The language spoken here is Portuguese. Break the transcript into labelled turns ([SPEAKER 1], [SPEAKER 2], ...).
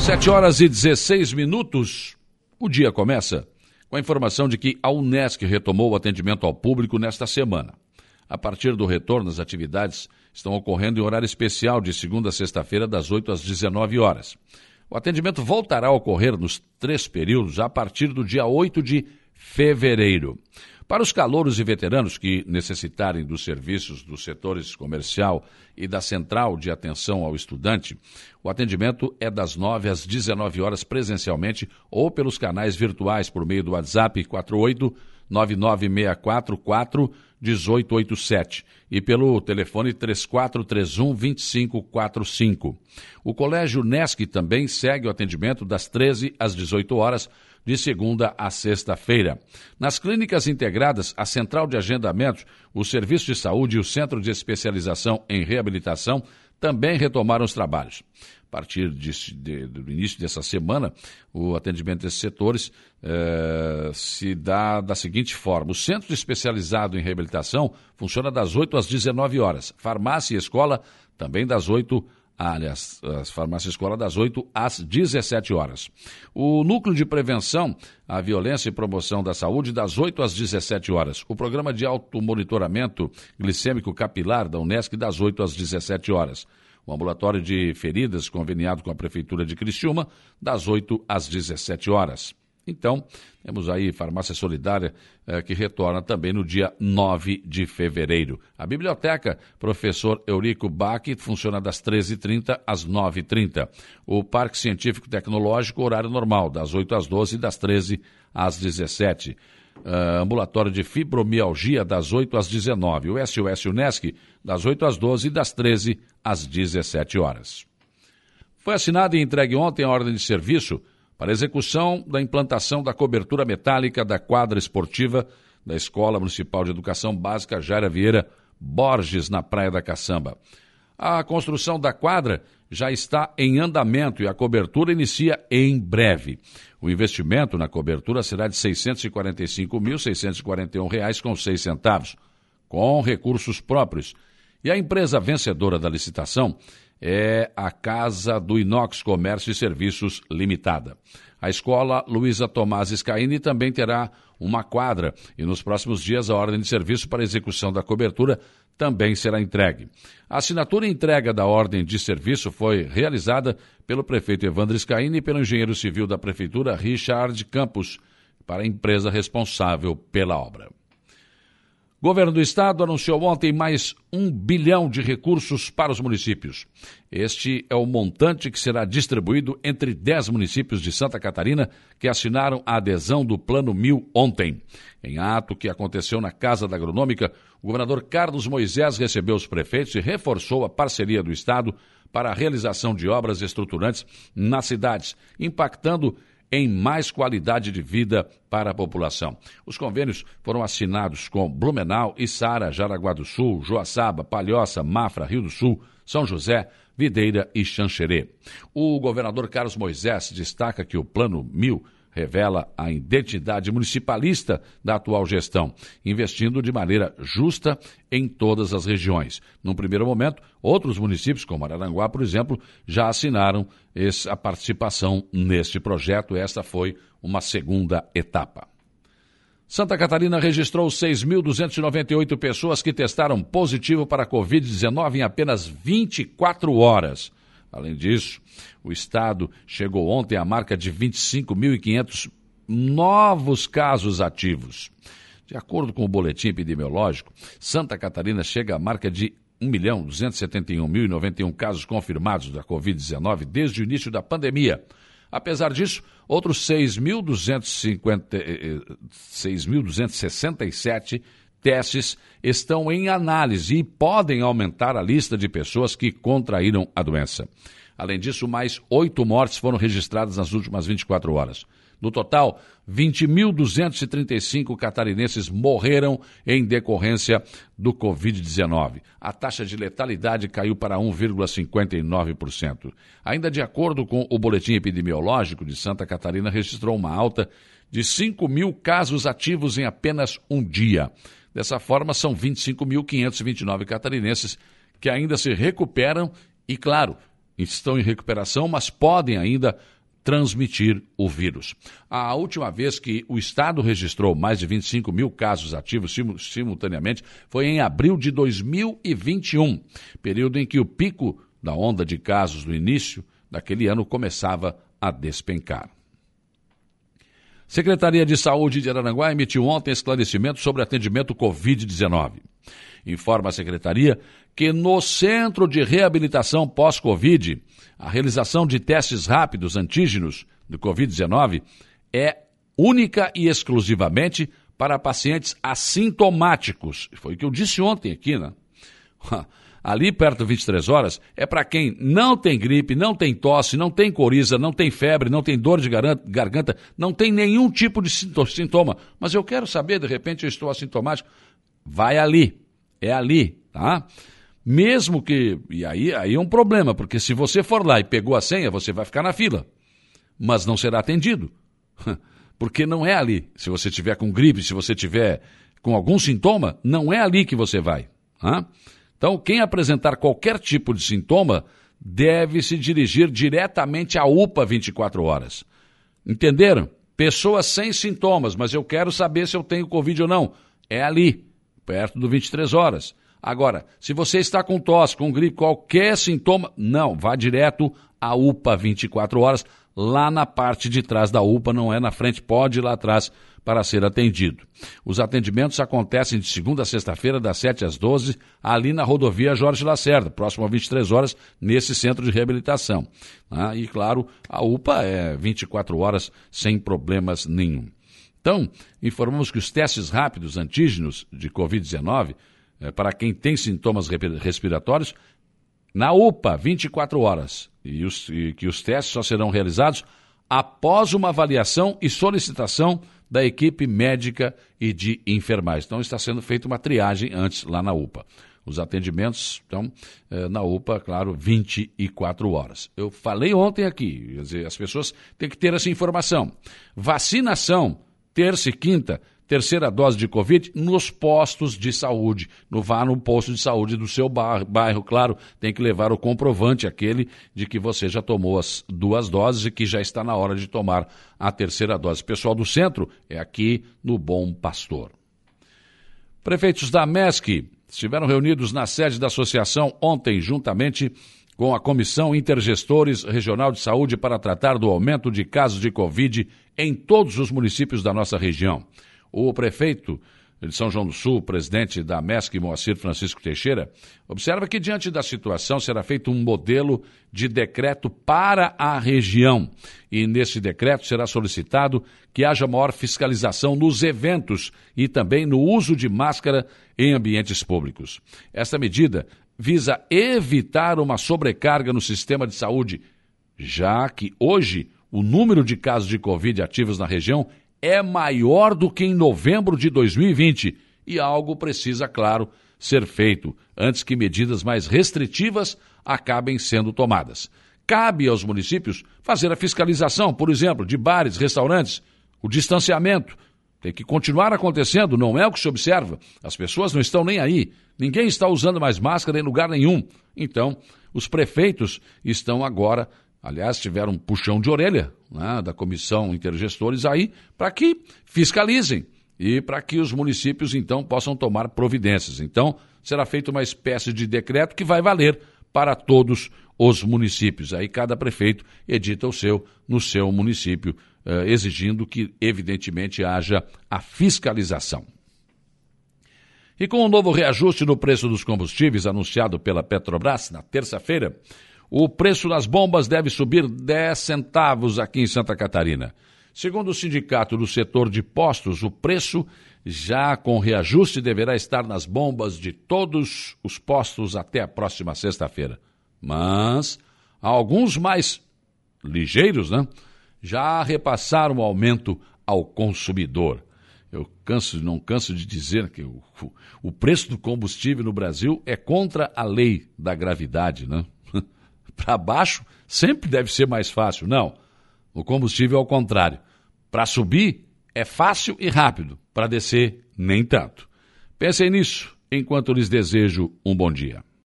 [SPEAKER 1] Sete horas e 16 minutos. O dia começa com a informação de que a Unesc retomou o atendimento ao público nesta semana. A partir do retorno, as atividades estão ocorrendo em horário especial de segunda a sexta-feira, das 8 às 19 horas. O atendimento voltará a ocorrer nos três períodos a partir do dia 8 de fevereiro. Para os calouros e veteranos que necessitarem dos serviços dos setores comercial e da central de atenção ao estudante, o atendimento é das 9 às 19 horas presencialmente ou pelos canais virtuais por meio do WhatsApp 48 9964 1887 e pelo telefone 3431 2545. O Colégio NESC também segue o atendimento das 13 às 18 horas de segunda a sexta-feira. Nas clínicas integradas, a Central de Agendamentos, o Serviço de Saúde e o Centro de Especialização em Reabilitação também retomaram os trabalhos. A partir de, de, do início dessa semana, o atendimento desses setores eh, se dá da seguinte forma: o Centro Especializado em Reabilitação funciona das 8 às 19 horas, farmácia e escola também das 8 às aliás, as farmácias escola das 8 às 17 horas. O núcleo de prevenção à violência e promoção da saúde das 8 às 17 horas. O programa de automonitoramento glicêmico capilar da Unesc das 8 às 17 horas. O ambulatório de feridas conveniado com a prefeitura de Criciúma das 8 às 17 horas. Então, temos aí Farmácia Solidária, eh, que retorna também no dia 9 de fevereiro. A biblioteca Professor Eurico Bach funciona das 13h30 às 9h30. O Parque Científico Tecnológico, horário normal, das 8 às 12 e das 13 às 17 uh, ambulatório de fibromialgia das 8 às 19. O SOS Unesc das 8 às 12 e das 13 às 17 horas. Foi assinada e entregue ontem a ordem de serviço para execução da implantação da cobertura metálica da quadra esportiva da Escola Municipal de Educação Básica Jaira Vieira Borges, na Praia da Caçamba. A construção da quadra já está em andamento e a cobertura inicia em breve. O investimento na cobertura será de R$ 645.641,06, com recursos próprios. E a empresa vencedora da licitação é a Casa do Inox Comércio e Serviços Limitada. A escola Luísa Tomás Scaini também terá uma quadra e nos próximos dias a ordem de serviço para execução da cobertura também será entregue. A assinatura e entrega da ordem de serviço foi realizada pelo prefeito Evandro Scaini e pelo engenheiro civil da prefeitura Richard Campos para a empresa responsável pela obra. Governo do Estado anunciou ontem mais um bilhão de recursos para os municípios. Este é o montante que será distribuído entre 10 municípios de Santa Catarina que assinaram a adesão do Plano Mil ontem. Em ato que aconteceu na Casa da Agronômica, o governador Carlos Moisés recebeu os prefeitos e reforçou a parceria do Estado para a realização de obras estruturantes nas cidades, impactando em mais qualidade de vida para a população. Os convênios foram assinados com Blumenau, Içara, Jaraguá do Sul, Joaçaba, Palhoça, Mafra, Rio do Sul, São José, Videira e Xanxerê. O governador Carlos Moisés destaca que o Plano Mil revela a identidade municipalista da atual gestão, investindo de maneira justa em todas as regiões. Num primeiro momento, outros municípios, como Araranguá, por exemplo, já assinaram a participação neste projeto. Esta foi uma segunda etapa. Santa Catarina registrou 6.298 pessoas que testaram positivo para a Covid-19 em apenas 24 horas. Além disso, o Estado chegou ontem à marca de 25.500 novos casos ativos. De acordo com o boletim epidemiológico, Santa Catarina chega à marca de 1.271.091 casos confirmados da Covid-19 desde o início da pandemia. Apesar disso, outros 6.267 eh, testes estão em análise e podem aumentar a lista de pessoas que contraíram a doença. Além disso, mais oito mortes foram registradas nas últimas 24 horas. No total, 20.235 catarinenses morreram em decorrência do Covid-19. A taxa de letalidade caiu para 1,59%. Ainda de acordo com o boletim epidemiológico de Santa Catarina, registrou uma alta de 5 mil casos ativos em apenas um dia. Dessa forma, são 25.529 catarinenses que ainda se recuperam e, claro, estão em recuperação, mas podem ainda transmitir o vírus. A última vez que o Estado registrou mais de 25 mil casos ativos simultaneamente foi em abril de 2021, período em que o pico da onda de casos no início daquele ano começava a despencar. Secretaria de Saúde de Araranguá emitiu ontem esclarecimento sobre atendimento Covid-19. Informa a Secretaria que no Centro de Reabilitação Pós-Covid, a realização de testes rápidos antígenos do Covid-19 é única e exclusivamente para pacientes assintomáticos. Foi o que eu disse ontem aqui, né? Ali perto de 23 horas é para quem não tem gripe, não tem tosse, não tem coriza, não tem febre, não tem dor de garganta, não tem nenhum tipo de sintoma. Mas eu quero saber, de repente eu estou assintomático. Vai ali, é ali, tá? Mesmo que. E aí, aí é um problema, porque se você for lá e pegou a senha, você vai ficar na fila. Mas não será atendido. Porque não é ali. Se você tiver com gripe, se você tiver com algum sintoma, não é ali que você vai. Tá? Então, quem apresentar qualquer tipo de sintoma deve se dirigir diretamente à UPA 24 horas. Entenderam? Pessoas sem sintomas, mas eu quero saber se eu tenho Covid ou não. É ali, perto do 23 horas. Agora, se você está com tosse, com gripe, qualquer sintoma, não, vá direto à UPA 24 horas, lá na parte de trás da UPA, não é na frente, pode ir lá atrás para ser atendido. Os atendimentos acontecem de segunda a sexta-feira, das 7 às 12, ali na rodovia Jorge Lacerda, próximo a 23 horas, nesse centro de reabilitação. Ah, e, claro, a UPA é 24 horas sem problemas nenhum. Então, informamos que os testes rápidos antígenos de Covid-19 é, para quem tem sintomas respiratórios na UPA 24 horas e, os, e que os testes só serão realizados após uma avaliação e solicitação da equipe médica e de enfermagem. Então está sendo feita uma triagem antes lá na UPA. Os atendimentos estão é, na UPA, claro, 24 horas. Eu falei ontem aqui, dizer, as pessoas têm que ter essa informação. Vacinação, terça e quinta, terceira dose de Covid nos postos de saúde. No vá no posto de saúde do seu bairro, claro, tem que levar o comprovante aquele de que você já tomou as duas doses e que já está na hora de tomar a terceira dose. Pessoal do centro é aqui no Bom Pastor. Prefeitos da MESC estiveram reunidos na sede da associação ontem, juntamente com a Comissão Intergestores Regional de Saúde para tratar do aumento de casos de Covid em todos os municípios da nossa região. O prefeito de São João do Sul, presidente da MESC, Moacir Francisco Teixeira, observa que diante da situação será feito um modelo de decreto para a região. E nesse decreto será solicitado que haja maior fiscalização nos eventos e também no uso de máscara em ambientes públicos. Esta medida visa evitar uma sobrecarga no sistema de saúde, já que hoje o número de casos de Covid ativos na região é maior do que em novembro de 2020 e algo precisa, claro, ser feito antes que medidas mais restritivas acabem sendo tomadas. Cabe aos municípios fazer a fiscalização, por exemplo, de bares, restaurantes, o distanciamento. Tem que continuar acontecendo, não é o que se observa. As pessoas não estão nem aí. Ninguém está usando mais máscara em lugar nenhum. Então, os prefeitos estão agora Aliás, tiveram um puxão de orelha né, da comissão intergestores aí para que fiscalizem e para que os municípios então possam tomar providências. Então, será feita uma espécie de decreto que vai valer para todos os municípios. Aí cada prefeito edita o seu no seu município, eh, exigindo que, evidentemente, haja a fiscalização. E com o novo reajuste no preço dos combustíveis anunciado pela Petrobras na terça-feira, o preço das bombas deve subir 10 centavos aqui em Santa Catarina. Segundo o sindicato do setor de postos, o preço, já com reajuste, deverá estar nas bombas de todos os postos até a próxima sexta-feira. Mas alguns mais ligeiros, né? Já repassaram o aumento ao consumidor. Eu canso, não canso de dizer que o, o preço do combustível no Brasil é contra a lei da gravidade, né? Para baixo sempre deve ser mais fácil. Não. O combustível é o contrário. Para subir é fácil e rápido, para descer nem tanto. Pensem nisso enquanto lhes desejo um bom dia.